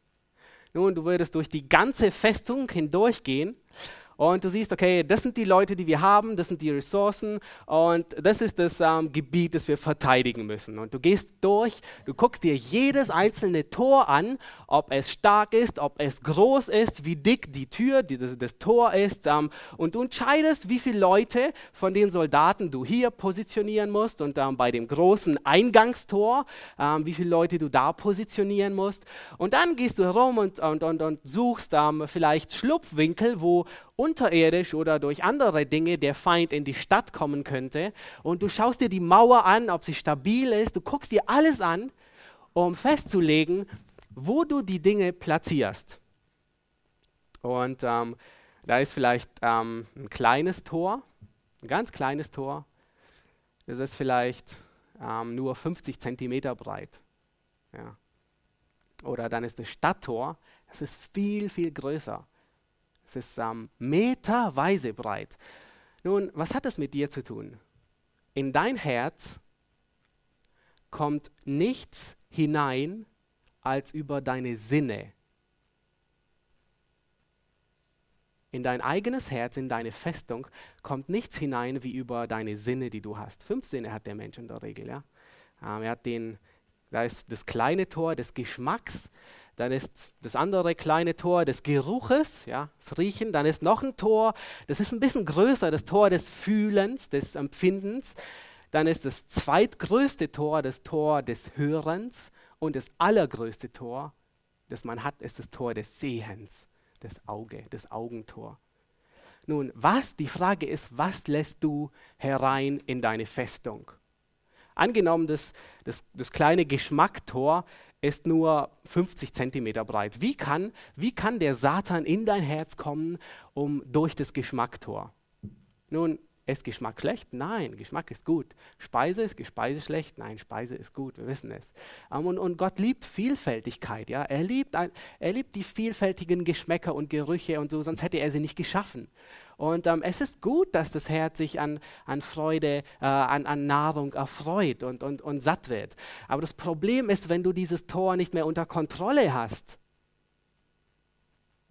Nun, du würdest durch die ganze Festung hindurchgehen und du siehst, okay, das sind die Leute, die wir haben, das sind die Ressourcen und das ist das ähm, Gebiet, das wir verteidigen müssen. Und du gehst durch, du guckst dir jedes einzelne Tor an, ob es stark ist, ob es groß ist, wie dick die Tür, die, das, das Tor ist ähm, und du entscheidest, wie viele Leute von den Soldaten du hier positionieren musst und ähm, bei dem großen Eingangstor, ähm, wie viele Leute du da positionieren musst. Und dann gehst du herum und, und, und, und suchst ähm, vielleicht Schlupfwinkel, wo unterirdisch oder durch andere Dinge der Feind in die Stadt kommen könnte. Und du schaust dir die Mauer an, ob sie stabil ist. Du guckst dir alles an, um festzulegen, wo du die Dinge platzierst. Und ähm, da ist vielleicht ähm, ein kleines Tor, ein ganz kleines Tor. Das ist vielleicht ähm, nur 50 Zentimeter breit. Ja. Oder dann ist das Stadttor, das ist viel, viel größer. Es ist meterweise breit. Nun, was hat das mit dir zu tun? In dein Herz kommt nichts hinein als über deine Sinne. In dein eigenes Herz, in deine Festung kommt nichts hinein wie über deine Sinne, die du hast. Fünf Sinne hat der Mensch in der Regel. Ja? Ähm, er hat den, da ist das kleine Tor des Geschmacks, dann ist das andere kleine Tor des Geruches, ja, das Riechen, dann ist noch ein Tor, das ist ein bisschen größer, das Tor des Fühlens, des Empfindens, dann ist das zweitgrößte Tor das Tor des Hörens und das allergrößte Tor, das man hat, ist das Tor des Sehens, das Auge, das Augentor. Nun, was, die Frage ist, was lässt du herein in deine Festung? Angenommen, das, das, das kleine Geschmacktor ist nur 50 Zentimeter breit. Wie kann, wie kann der Satan in dein Herz kommen, um durch das Geschmacktor? Nun, ist Geschmack schlecht? Nein, Geschmack ist gut. Speise ist Speise schlecht? Nein, Speise ist gut, wir wissen es. Ähm, und, und, Gott liebt Vielfältigkeit, ja. Er liebt, ein, er liebt die vielfältigen Geschmäcker und Gerüche und so, sonst hätte er sie nicht geschaffen. Und ähm, es ist gut, dass das Herz sich an, an Freude, äh, an, an Nahrung erfreut und, und, und satt wird. Aber das Problem ist, wenn du dieses Tor nicht mehr unter Kontrolle hast,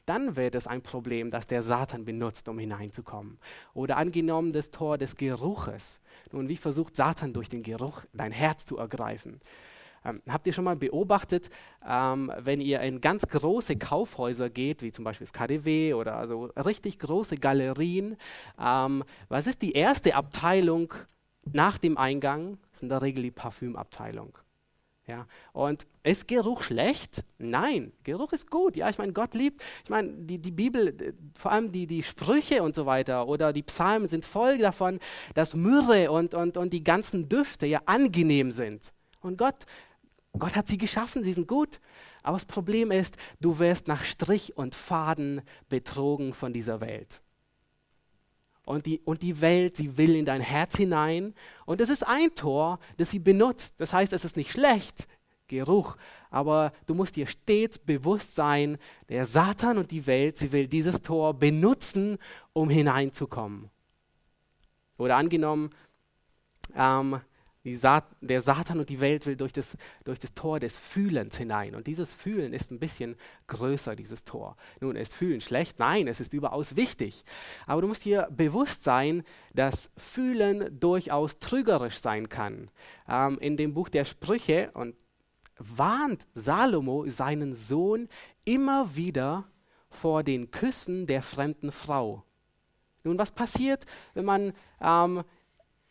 dann wird es ein Problem, das der Satan benutzt, um hineinzukommen. Oder angenommen das Tor des Geruches. Nun, wie versucht Satan durch den Geruch dein Herz zu ergreifen? Ähm, habt ihr schon mal beobachtet, ähm, wenn ihr in ganz große Kaufhäuser geht, wie zum Beispiel das KDW oder also richtig große Galerien, ähm, was ist die erste Abteilung nach dem Eingang? Das ist in der Regel die Parfümabteilung. Ja, und ist Geruch schlecht? Nein, Geruch ist gut. Ja, ich meine, Gott liebt, ich meine, die, die Bibel, vor allem die, die Sprüche und so weiter oder die Psalmen sind voll davon, dass Myrrhe und, und, und die ganzen Düfte ja angenehm sind. Und Gott Gott hat sie geschaffen, sie sind gut. Aber das Problem ist, du wirst nach Strich und Faden betrogen von dieser Welt. Und die, und die Welt, sie will in dein Herz hinein. Und es ist ein Tor, das sie benutzt. Das heißt, es ist nicht schlecht. Geruch. Aber du musst dir stets bewusst sein, der Satan und die Welt, sie will dieses Tor benutzen, um hineinzukommen. Oder angenommen, ähm, Saat, der Satan und die Welt will durch das, durch das Tor des Fühlens hinein. Und dieses Fühlen ist ein bisschen größer, dieses Tor. Nun, ist Fühlen schlecht? Nein, es ist überaus wichtig. Aber du musst dir bewusst sein, dass Fühlen durchaus trügerisch sein kann. Ähm, in dem Buch der Sprüche und warnt Salomo seinen Sohn immer wieder vor den Küssen der fremden Frau. Nun, was passiert, wenn man, ähm,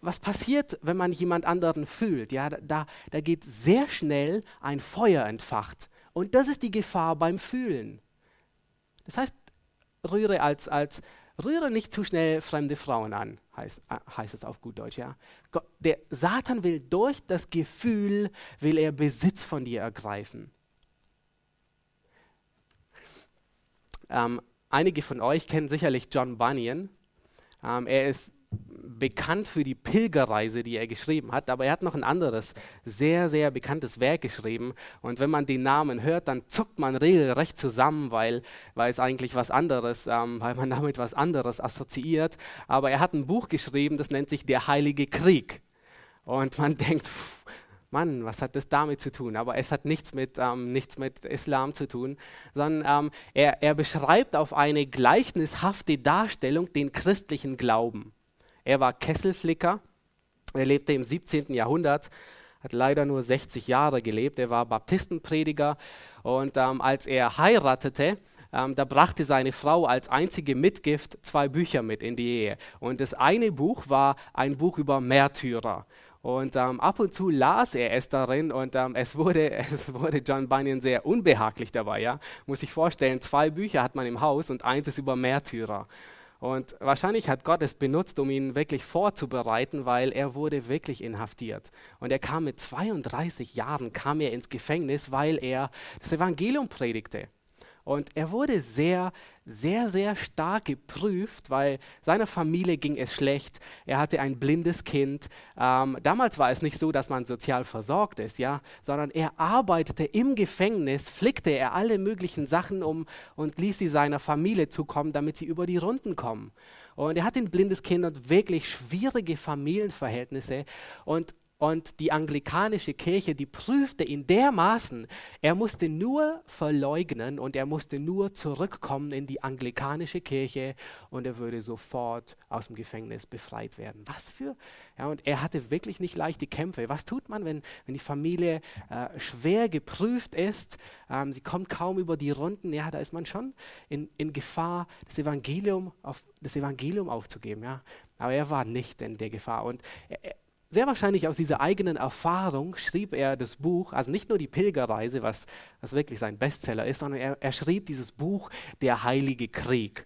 was passiert, wenn man jemand anderen fühlt? Ja, da, da geht sehr schnell ein Feuer entfacht. Und das ist die Gefahr beim Fühlen. Das heißt, rühre als, als rühre nicht zu schnell fremde Frauen an, heißt, äh, heißt es auf gut Deutsch. Ja? Der Satan will durch das Gefühl, will er Besitz von dir ergreifen. Ähm, einige von euch kennen sicherlich John Bunyan. Ähm, er ist bekannt für die Pilgerreise, die er geschrieben hat, aber er hat noch ein anderes, sehr, sehr bekanntes Werk geschrieben. Und wenn man den Namen hört, dann zuckt man regelrecht zusammen, weil, weil es eigentlich was anderes, ähm, weil man damit was anderes assoziiert. Aber er hat ein Buch geschrieben, das nennt sich Der Heilige Krieg. Und man denkt, pff, Mann, was hat das damit zu tun? Aber es hat nichts mit, ähm, nichts mit Islam zu tun, sondern ähm, er, er beschreibt auf eine gleichnishafte Darstellung den christlichen Glauben. Er war Kesselflicker, er lebte im 17. Jahrhundert, hat leider nur 60 Jahre gelebt. Er war Baptistenprediger und ähm, als er heiratete, ähm, da brachte seine Frau als einzige Mitgift zwei Bücher mit in die Ehe. Und das eine Buch war ein Buch über Märtyrer. Und ähm, ab und zu las er es darin und ähm, es, wurde, es wurde John Bunyan sehr unbehaglich dabei. Ja? Muss ich vorstellen, zwei Bücher hat man im Haus und eins ist über Märtyrer. Und wahrscheinlich hat Gott es benutzt, um ihn wirklich vorzubereiten, weil er wurde wirklich inhaftiert. Und er kam mit 32 Jahren, kam er ins Gefängnis, weil er das Evangelium predigte. Und er wurde sehr, sehr, sehr stark geprüft, weil seiner Familie ging es schlecht. Er hatte ein blindes Kind. Ähm, damals war es nicht so, dass man sozial versorgt ist, ja, sondern er arbeitete im Gefängnis, flickte er alle möglichen Sachen um und ließ sie seiner Familie zukommen, damit sie über die Runden kommen. Und er hatte ein blindes Kind und wirklich schwierige Familienverhältnisse. Und und die anglikanische Kirche, die prüfte ihn dermaßen, er musste nur verleugnen und er musste nur zurückkommen in die anglikanische Kirche und er würde sofort aus dem Gefängnis befreit werden. Was für? Ja, und er hatte wirklich nicht leichte Kämpfe. Was tut man, wenn, wenn die Familie äh, schwer geprüft ist? Ähm, sie kommt kaum über die Runden. Ja, da ist man schon in, in Gefahr, das Evangelium, auf, das Evangelium aufzugeben. Ja. Aber er war nicht in der Gefahr. Und er, sehr wahrscheinlich aus dieser eigenen Erfahrung schrieb er das Buch, also nicht nur die Pilgerreise, was, was wirklich sein Bestseller ist, sondern er, er schrieb dieses Buch Der Heilige Krieg.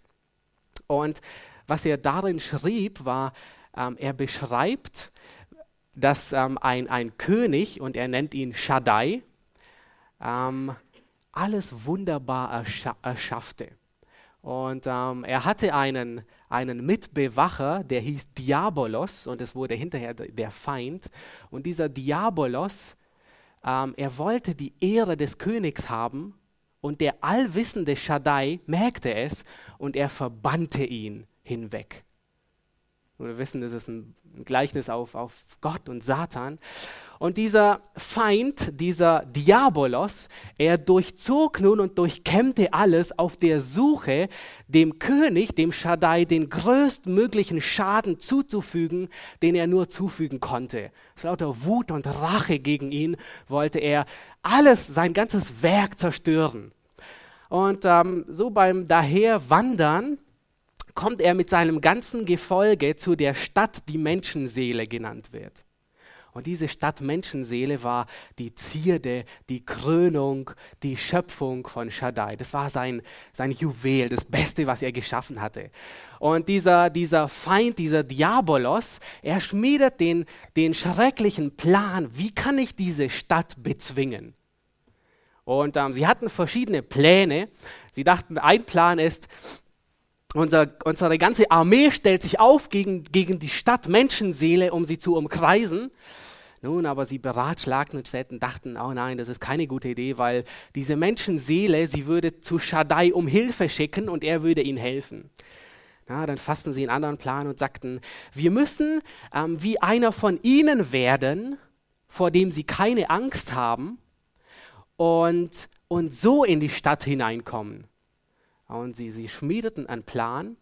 Und was er darin schrieb, war, ähm, er beschreibt, dass ähm, ein, ein König, und er nennt ihn Shaddai, ähm, alles wunderbar erscha erschaffte. Und ähm, er hatte einen, einen Mitbewacher, der hieß Diabolos, und es wurde hinterher der Feind. Und dieser Diabolos, ähm, er wollte die Ehre des Königs haben, und der allwissende Shaddai merkte es, und er verbannte ihn hinweg. Und wir wissen, das ist ein Gleichnis auf, auf Gott und Satan. Und dieser Feind, dieser Diabolos, er durchzog nun und durchkämmte alles auf der Suche, dem König, dem Shaddai, den größtmöglichen Schaden zuzufügen, den er nur zufügen konnte. Aus lauter Wut und Rache gegen ihn wollte er alles, sein ganzes Werk zerstören. Und ähm, so beim Daherwandern kommt er mit seinem ganzen Gefolge zu der Stadt, die Menschenseele genannt wird. Und diese Stadt Menschenseele war die Zierde, die Krönung, die Schöpfung von Shaddai. Das war sein, sein Juwel, das Beste, was er geschaffen hatte. Und dieser, dieser Feind, dieser Diabolos, er schmiedet den, den schrecklichen Plan, wie kann ich diese Stadt bezwingen? Und ähm, sie hatten verschiedene Pläne. Sie dachten, ein Plan ist, unser, unsere ganze Armee stellt sich auf gegen, gegen die Stadt Menschenseele, um sie zu umkreisen. Nun, aber sie beratschlagten und dachten, oh nein, das ist keine gute Idee, weil diese Menschenseele, sie würde zu Shaddai um Hilfe schicken und er würde ihnen helfen. Ja, dann fassten sie einen anderen Plan und sagten, wir müssen ähm, wie einer von ihnen werden, vor dem sie keine Angst haben und, und so in die Stadt hineinkommen. Und sie, sie schmiedeten einen Plan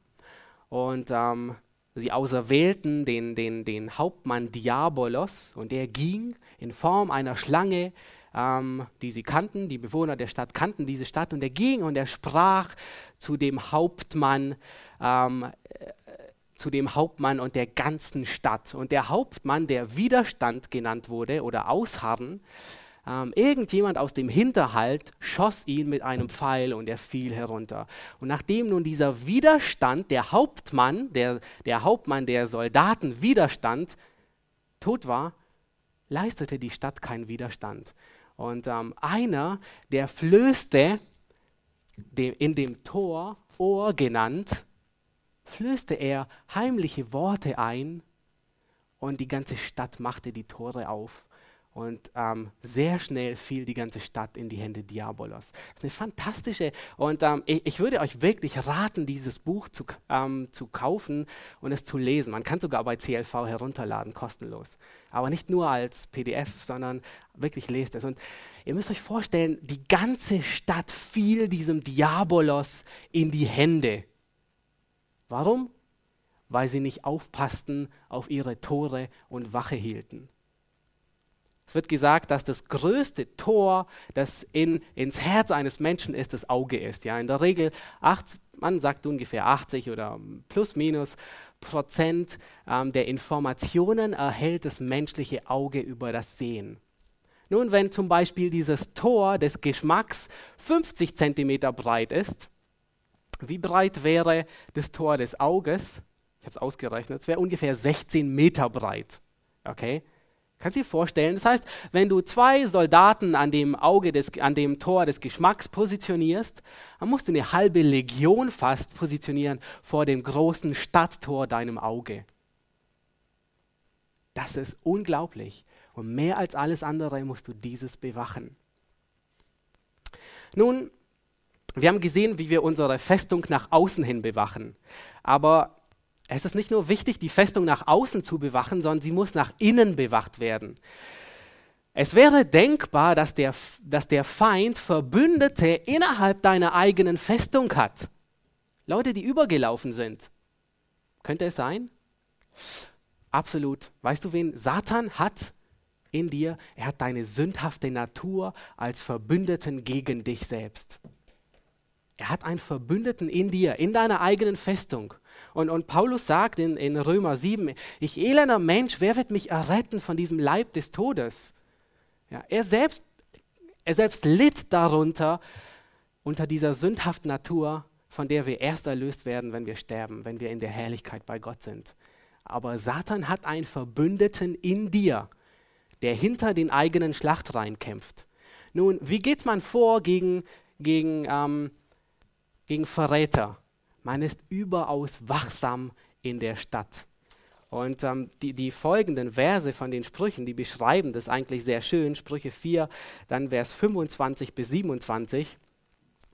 und ähm, sie auserwählten den, den, den Hauptmann Diabolos und der ging in Form einer Schlange, ähm, die sie kannten, die Bewohner der Stadt kannten diese Stadt und er ging und er sprach zu dem Hauptmann, ähm, äh, zu dem Hauptmann und der ganzen Stadt. Und der Hauptmann, der Widerstand genannt wurde oder Ausharren, ähm, irgendjemand aus dem Hinterhalt schoss ihn mit einem Pfeil und er fiel herunter. Und nachdem nun dieser Widerstand, der Hauptmann, der, der Hauptmann der Soldaten Widerstand, tot war, leistete die Stadt keinen Widerstand. Und ähm, einer, der flößte, dem, in dem Tor, Ohr genannt, flößte er heimliche Worte ein und die ganze Stadt machte die Tore auf. Und ähm, sehr schnell fiel die ganze Stadt in die Hände Diabolos. Das ist eine fantastische, und ähm, ich, ich, würde euch wirklich raten, dieses Buch zu, ähm, zu kaufen und es zu lesen. Man kann sogar bei CLV herunterladen, kostenlos. Aber nicht nur als PDF, sondern wirklich lest es. Und ihr müsst euch vorstellen, die ganze Stadt fiel diesem Diabolos in die Hände. Warum? Weil sie nicht aufpassten auf ihre Tore und Wache hielten. Es wird gesagt, dass das größte Tor, das in, ins Herz eines Menschen ist, das Auge ist. Ja, in der Regel, 80, man sagt ungefähr 80 oder plus minus Prozent ähm, der Informationen erhält das menschliche Auge über das Sehen. Nun, wenn zum Beispiel dieses Tor des Geschmacks 50 Zentimeter breit ist, wie breit wäre das Tor des Auges? Ich habe es ausgerechnet, es wäre ungefähr 16 Meter breit. Okay? Kannst du dir vorstellen? Das heißt, wenn du zwei Soldaten an dem Auge des, an dem Tor des Geschmacks positionierst, dann musst du eine halbe Legion fast positionieren vor dem großen Stadttor deinem Auge. Das ist unglaublich. Und mehr als alles andere musst du dieses bewachen. Nun, wir haben gesehen, wie wir unsere Festung nach außen hin bewachen. Aber es ist nicht nur wichtig, die Festung nach außen zu bewachen, sondern sie muss nach innen bewacht werden. Es wäre denkbar, dass der, dass der Feind Verbündete innerhalb deiner eigenen Festung hat. Leute, die übergelaufen sind. Könnte es sein? Absolut. Weißt du, wen Satan hat in dir? Er hat deine sündhafte Natur als Verbündeten gegen dich selbst. Er hat einen Verbündeten in dir, in deiner eigenen Festung. Und, und Paulus sagt in, in Römer 7, ich elender Mensch, wer wird mich erretten von diesem Leib des Todes? Ja, er, selbst, er selbst litt darunter, unter dieser sündhaften Natur, von der wir erst erlöst werden, wenn wir sterben, wenn wir in der Herrlichkeit bei Gott sind. Aber Satan hat einen Verbündeten in dir, der hinter den eigenen Schlachtreihen kämpft. Nun, wie geht man vor gegen, gegen, ähm, gegen Verräter? Man ist überaus wachsam in der Stadt. Und ähm, die, die folgenden Verse von den Sprüchen, die beschreiben das eigentlich sehr schön. Sprüche 4, dann Vers 25 bis 27.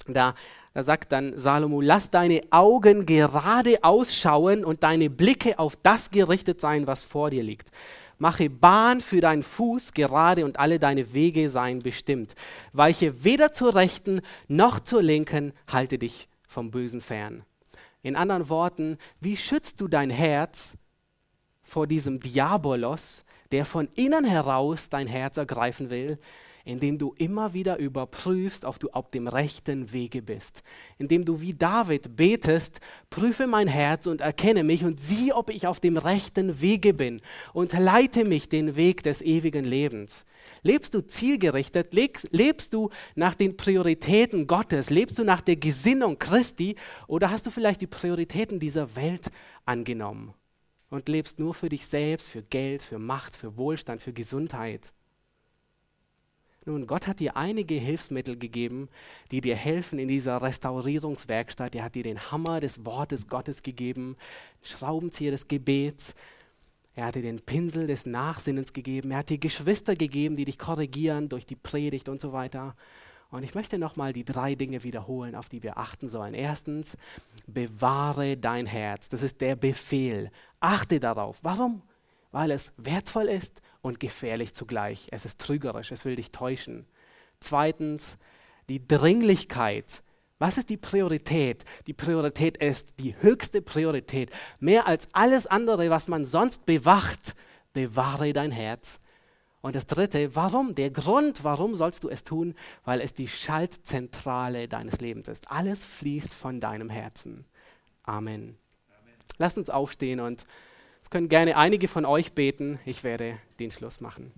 Da, da sagt dann Salomo, lass deine Augen gerade ausschauen und deine Blicke auf das gerichtet sein, was vor dir liegt. Mache Bahn für deinen Fuß gerade und alle deine Wege seien bestimmt. Weiche weder zur rechten noch zur linken, halte dich vom Bösen fern. In anderen Worten, wie schützt du dein Herz vor diesem Diabolos, der von innen heraus dein Herz ergreifen will, indem du immer wieder überprüfst, ob du auf dem rechten Wege bist. Indem du wie David betest, prüfe mein Herz und erkenne mich und sieh, ob ich auf dem rechten Wege bin und leite mich den Weg des ewigen Lebens. Lebst du zielgerichtet? Lebst du nach den Prioritäten Gottes? Lebst du nach der Gesinnung Christi? Oder hast du vielleicht die Prioritäten dieser Welt angenommen und lebst nur für dich selbst, für Geld, für Macht, für Wohlstand, für Gesundheit? Nun, Gott hat dir einige Hilfsmittel gegeben, die dir helfen in dieser Restaurierungswerkstatt. Er hat dir den Hammer des Wortes Gottes gegeben, Schraubenzieher des Gebets. Er hat dir den Pinsel des Nachsinnens gegeben. Er hat dir Geschwister gegeben, die dich korrigieren durch die Predigt und so weiter. Und ich möchte nochmal die drei Dinge wiederholen, auf die wir achten sollen. Erstens, bewahre dein Herz. Das ist der Befehl. Achte darauf. Warum? Weil es wertvoll ist und gefährlich zugleich. Es ist trügerisch, es will dich täuschen. Zweitens, die Dringlichkeit. Was ist die Priorität? Die Priorität ist die höchste Priorität. Mehr als alles andere, was man sonst bewacht, bewahre dein Herz. Und das Dritte, warum? Der Grund, warum sollst du es tun? Weil es die Schaltzentrale deines Lebens ist. Alles fließt von deinem Herzen. Amen. Amen. Lasst uns aufstehen und es können gerne einige von euch beten. Ich werde den Schluss machen.